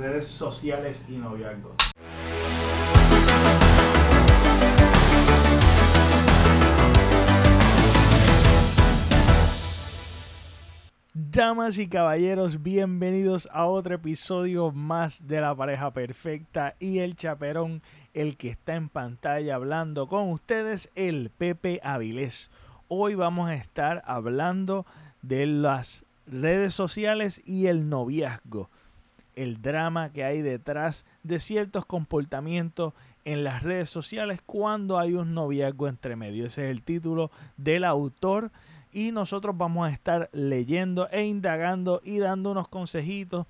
redes sociales y noviazgos. Damas y caballeros, bienvenidos a otro episodio más de La Pareja Perfecta y el chaperón, el que está en pantalla hablando con ustedes, el Pepe Avilés. Hoy vamos a estar hablando de las redes sociales y el noviazgo, el drama que hay detrás de ciertos comportamientos en las redes sociales cuando hay un noviazgo entre medio. Ese es el título del autor y nosotros vamos a estar leyendo e indagando y dando unos consejitos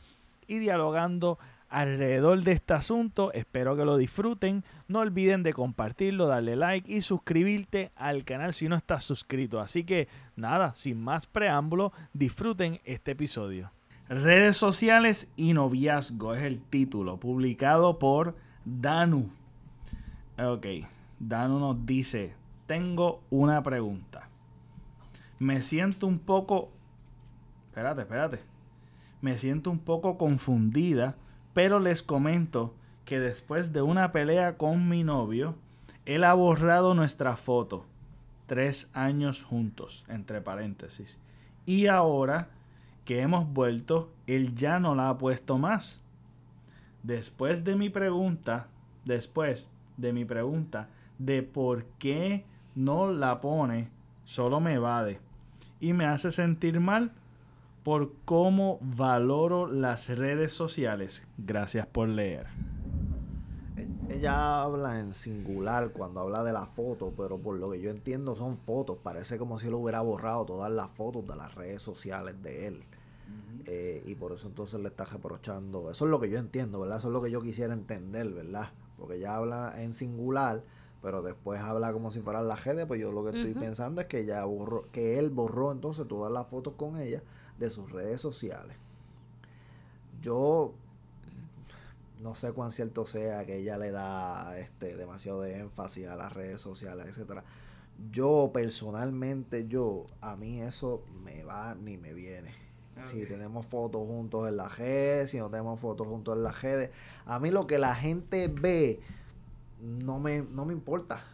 y dialogando alrededor de este asunto. Espero que lo disfruten. No olviden de compartirlo, darle like y suscribirte al canal si no estás suscrito. Así que nada, sin más preámbulo, disfruten este episodio. Redes sociales y noviazgo es el título, publicado por Danu. Ok, Danu nos dice, tengo una pregunta me siento un poco... Espérate, espérate. Me siento un poco confundida, pero les comento que después de una pelea con mi novio, él ha borrado nuestra foto. Tres años juntos, entre paréntesis. Y ahora que hemos vuelto, él ya no la ha puesto más. Después de mi pregunta, después de mi pregunta de por qué no la pone, solo me evade y me hace sentir mal por cómo valoro las redes sociales. Gracias por leer. Ella habla en singular cuando habla de la foto, pero por lo que yo entiendo son fotos. Parece como si él hubiera borrado todas las fotos de las redes sociales de él. Eh, y por eso entonces le está reprochando. Eso es lo que yo entiendo, ¿verdad? Eso es lo que yo quisiera entender, ¿verdad? Porque ella habla en singular pero después habla como si fuera la gente, pues yo lo que estoy pensando es que ya borró, que él borró entonces todas las fotos con ella de sus redes sociales. Yo no sé cuán cierto sea que ella le da este demasiado de énfasis a las redes sociales, etcétera. Yo personalmente, yo, a mí eso me va ni me viene. Si tenemos fotos juntos en la redes, si no tenemos fotos juntos en la redes. A mí lo que la gente ve no me, no me importa.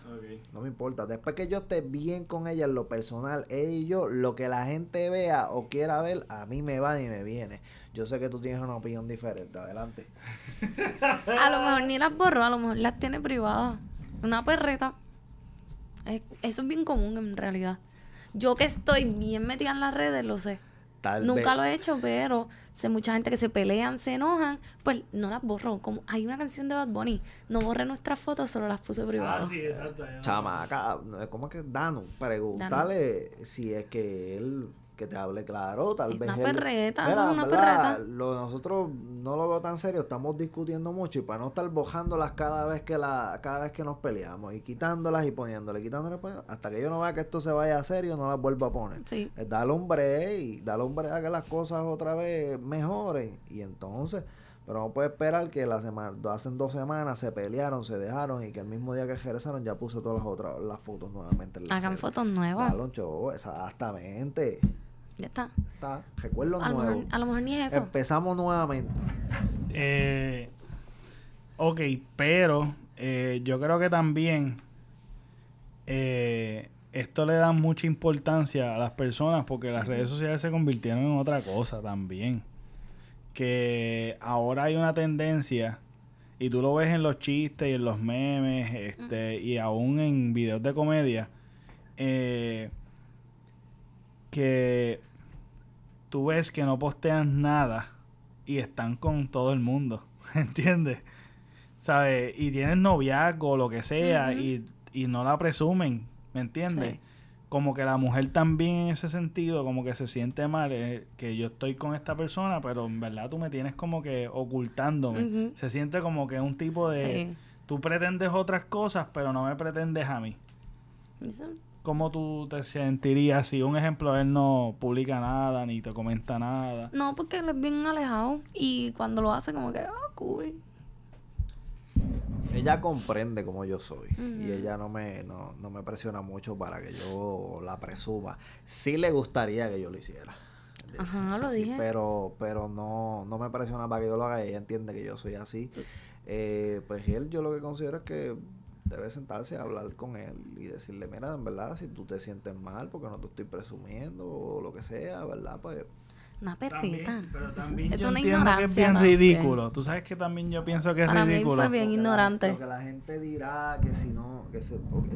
No me importa. Después que yo esté bien con ella en lo personal, ella y yo, lo que la gente vea o quiera ver, a mí me va y me viene. Yo sé que tú tienes una opinión diferente. Adelante. a lo mejor ni las borró, a lo mejor las tiene privadas. Una perreta. eso es bien común en realidad. Yo que estoy bien metida en las redes, lo sé. Nunca lo he hecho, pero sé mucha gente que se pelean, se enojan, pues no las borro. Como hay una canción de Bad Bunny, no borré nuestras fotos, solo las puse privadas. Ah, sí, exacto. Chamaca, ¿cómo es que Dano? Pregúntale si es que él que te hable claro, tal vez. Una perreta, es una perreta. Lo, nosotros no lo veo tan serio, estamos discutiendo mucho y para no estar bojándolas cada vez que la, cada vez que nos peleamos y quitándolas y poniéndolas, quitándolas, hasta que yo no vea que esto se vaya a serio, no las vuelvo a poner. Sí. Es darle un break y darle un break a que las cosas otra vez mejoren. Y entonces, pero no puede esperar que la semana, hace dos semanas se pelearon, se dejaron y que el mismo día que regresaron ya puso todas las otras las fotos nuevamente. Hagan fotos nuevas. exactamente. Ya está. Está. Recuerdo a nuevo. a lo mejor ni es eso. Empezamos nuevamente. Eh, ok, pero eh, yo creo que también eh, esto le da mucha importancia a las personas porque las redes sociales se convirtieron en otra cosa también. Que ahora hay una tendencia y tú lo ves en los chistes y en los memes este, y aún en videos de comedia eh, que tú ves que no postean nada y están con todo el mundo, ¿entiendes? ¿Sabes? Y tienen noviazgo o lo que sea y, no la presumen, ¿me entiendes? Como que la mujer también en ese sentido, como que se siente mal, eh, que yo estoy con esta persona, pero en verdad tú me tienes como que ocultándome. Se siente como que un tipo de... Tú pretendes otras cosas, pero no me pretendes a mí. ¿Cómo tú te sentirías si, un ejemplo, él no publica nada ni te comenta nada? No, porque él es bien alejado y cuando lo hace como que, ah, cool. Ella comprende como yo soy y ella no me, no, no me presiona mucho para que yo la presuma. Sí le gustaría que yo lo hiciera. Ajá, lo dije. Pero, pero no, no me presiona para que yo lo haga. Ella entiende que yo soy así. Eh, pues él, yo lo que considero es que debe sentarse a hablar con él y decirle, mira, en verdad, si tú te sientes mal porque no te estoy presumiendo o lo que sea, ¿verdad? Pues una perrita. pero también es, yo una entiendo que es bien ridículo. Tú sabes que también yo pienso que es Para ridículo. Mí fue bien ignorante. lo que la gente dirá que si no, que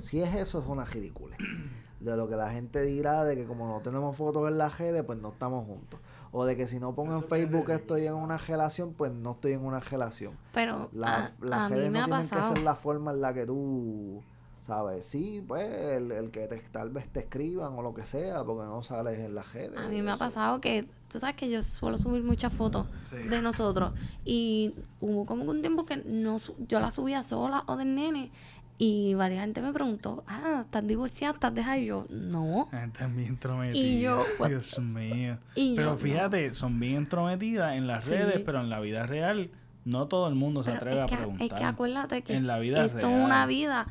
si es eso es una ridícula. De lo que la gente dirá de que como no tenemos fotos en la redes, pues no estamos juntos. O de que si no pongo en Facebook que estoy en una relación, pues no estoy en una relación. Pero la, las redes no tienen que ser la forma en la que tú ¿Sabes? Sí, pues el, que tal vez te escriban o lo que sea, porque no sales en la redes. A mí me ha pasado que, tú sabes que yo suelo subir muchas fotos de nosotros y hubo como un tiempo que no yo la subía sola o del nene y varias gente me preguntó, ah, ¿estás divorciada? ¿Estás dejada? Y yo, no. Están bien entrometidas. Y yo, Dios mío. pero fíjate, son bien entrometidas en las redes, pero en la vida real no todo el mundo se atreve a preguntar. Es que acuérdate que en la vida esto es una vida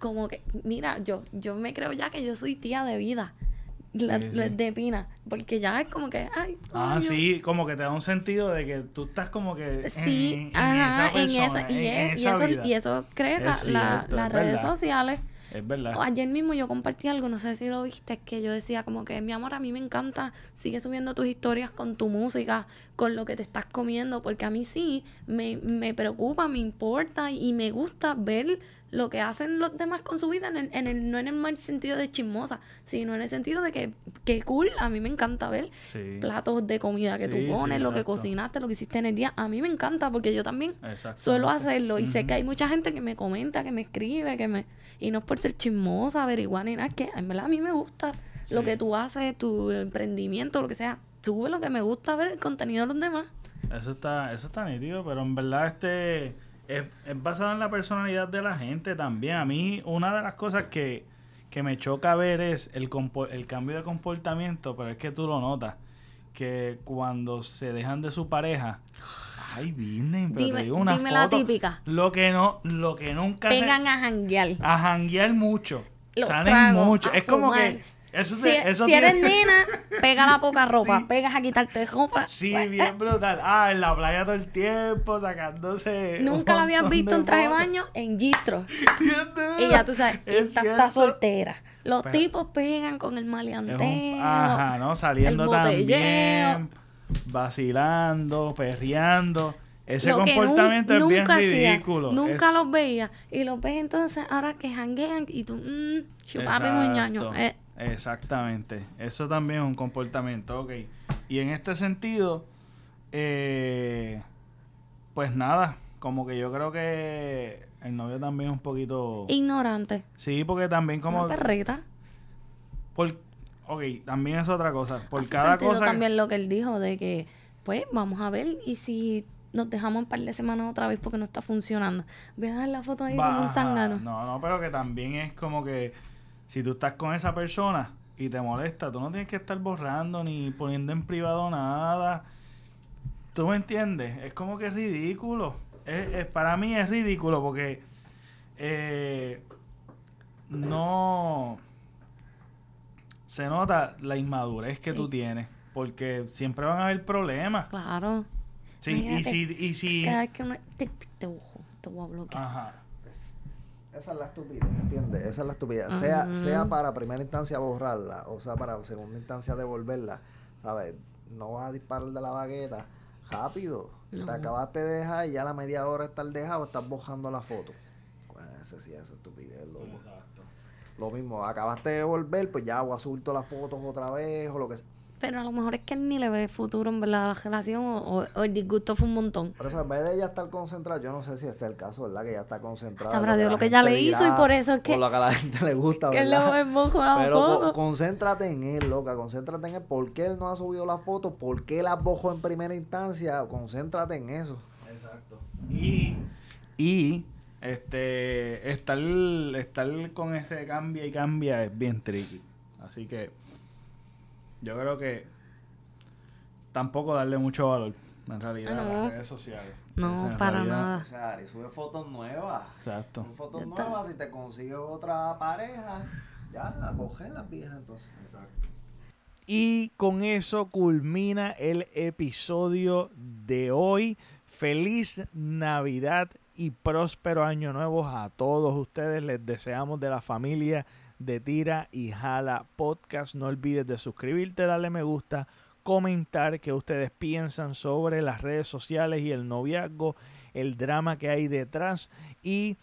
como que, mira, yo, yo me creo ya que yo soy tía de vida. de Pina, porque ya es como que, ay, ah, sí, como que te da un sentido de que tú estás como que sí, en, ajá, en esa, y, eso, y eso crea las redes sociales. Es verdad. Ayer mismo yo compartí algo, no sé si lo viste, que yo decía como que, mi amor, a mí me encanta, sigue subiendo tus historias con tu música, con lo que te estás comiendo, porque a mí sí me, me preocupa, me importa y me gusta ver lo que hacen los demás con su vida, en el, en el, no en el mal sentido de chismosa, sino en el sentido de que, que cool, a mí me encanta ver platos de comida que tú pones, lo que cocinaste, lo que hiciste en el día, a mí me encanta porque yo también suelo hacerlo y sé que hay mucha gente que me comenta, que me escribe, que me... Y no es por ser chismosa, averiguar ni nada, es que en verdad a mí me gusta lo que tú haces, tu emprendimiento, lo que sea. Sube lo que me gusta ver el contenido de los demás. Eso está, eso está nítido, pero en verdad este es, basado en la personalidad de la gente también. A mí, una de las cosas que, me choca ver es el, el cambio de comportamiento, pero es que tú lo notas. Que cuando se dejan de su pareja, ay, vienen, pero dime, te digo una dime la típica. Lo que no, lo que nunca. Vengan a janguear. A janguear mucho. Salen mucho. Es como que eso si, eso si eres nena, pega la poca ropa, pegas a quitarte ropa. Sí, bien brutal. Ah, en la playa todo el tiempo, sacándose. Nunca la habías visto en traje de baño en gistro. y ya tú sabes, esta está soltera. Los tipos pegan con el maleanteo. ajá, ¿no? Saliendo también, vacilando, perreando. Ese comportamiento es bien ridículo. nunca los veía. Y los ves entonces ahora que janguean y tú, mmm, chupapi muñaño. Eh, Exactamente. Eso también es un comportamiento, ok. Y en este sentido, eh, pues nada, como que yo creo que el novio también es un poquito... Ignorante. Sí, porque también como... Una perrita. Por, ok, también es otra cosa. Por cada cosa... también lo que él dijo de que, pues, vamos a ver y si nos dejamos un par de semanas otra vez porque no está funcionando. Voy a dar la foto ahí con un zángano. No, no, pero que también es como que si tú estás con esa persona y te molesta, tú no tienes que estar borrando ni poniendo en privado nada. ¿Tú me entiendes? Es como que es ridículo. Es, para mí es ridículo porque eh, no se nota la inmadurez que tú tienes porque siempre van a haber problemas. Claro. Sí, y si, y si... Cada vez que te, te, te voy a bloquear. Ajá. Esa es la estupidez, ¿entiendes? Esa es la estupidez. Sea, sea para primera instancia borrarla, o sea para segunda instancia devolverla, ¿sabes? No vas a disparar de la bagueta rápido. Te acabaste de dejar y ya a la media hora estar dejado, estás bojando la foto. Pues ese sí, esa estupidez, loco. Lo mismo, acabaste de volver, pues ya o asulto las fotos otra vez o lo que sea pero a lo mejor es que él ni le ve futuro en verdad a la relación o, el disgusto fue un montón. Por eso, en vez de ella estar concentrada, yo no sé si este es el caso, ¿verdad? Que ella está concentrada. Sabrá Dios lo que ella le hizo y por eso es que. Por lo que a la gente le gusta, ¿verdad? Que le la Pero concéntrate en él, loca. Concéntrate en él. ¿Por qué él no ha subido la foto? ¿Por qué la bojó en primera instancia? Concéntrate en eso. Exacto. Y. Y. Este. Estar, estar con ese cambia y cambia es bien tricky. Así que yo creo que tampoco darle mucho valor en realidad a las redes sociales. No, para nada. O sea, y sube fotos nuevas. Exacto. Sube fotos nuevas, si te consigues otra pareja, ya, coger las viejas entonces. Exacto. Y con eso culmina el episodio de hoy. Feliz Navidad y próspero año nuevo a todos ustedes. Les deseamos de la familia de Tira y Jala Podcast. No olvides de suscribirte, darle me gusta, comentar qué ustedes piensan sobre las redes sociales y el noviazgo, el drama que hay detrás y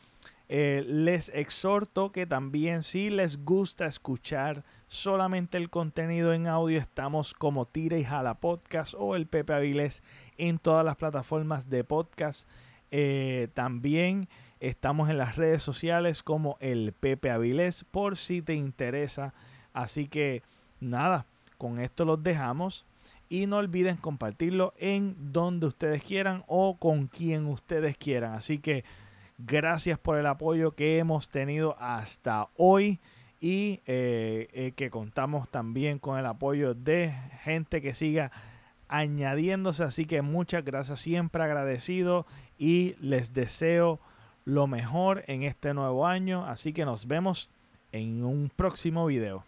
eh, les exhorto que también si les gusta escuchar solamente el contenido en audio, estamos como Tira y Jala Podcast o el Pepe Avilés en todas las plataformas de podcast. Eh, también estamos en las redes sociales como el Pepe Avilés por si te interesa. Así que nada, con esto los dejamos. Y no olviden compartirlo en donde ustedes quieran o con quien ustedes quieran. Así que gracias por el apoyo que hemos tenido hasta hoy y eh, eh, que contamos también con el apoyo de gente que siga añadiéndose. Así que muchas gracias, siempre agradecido y les deseo lo mejor en este nuevo año. Así que nos vemos en un próximo video.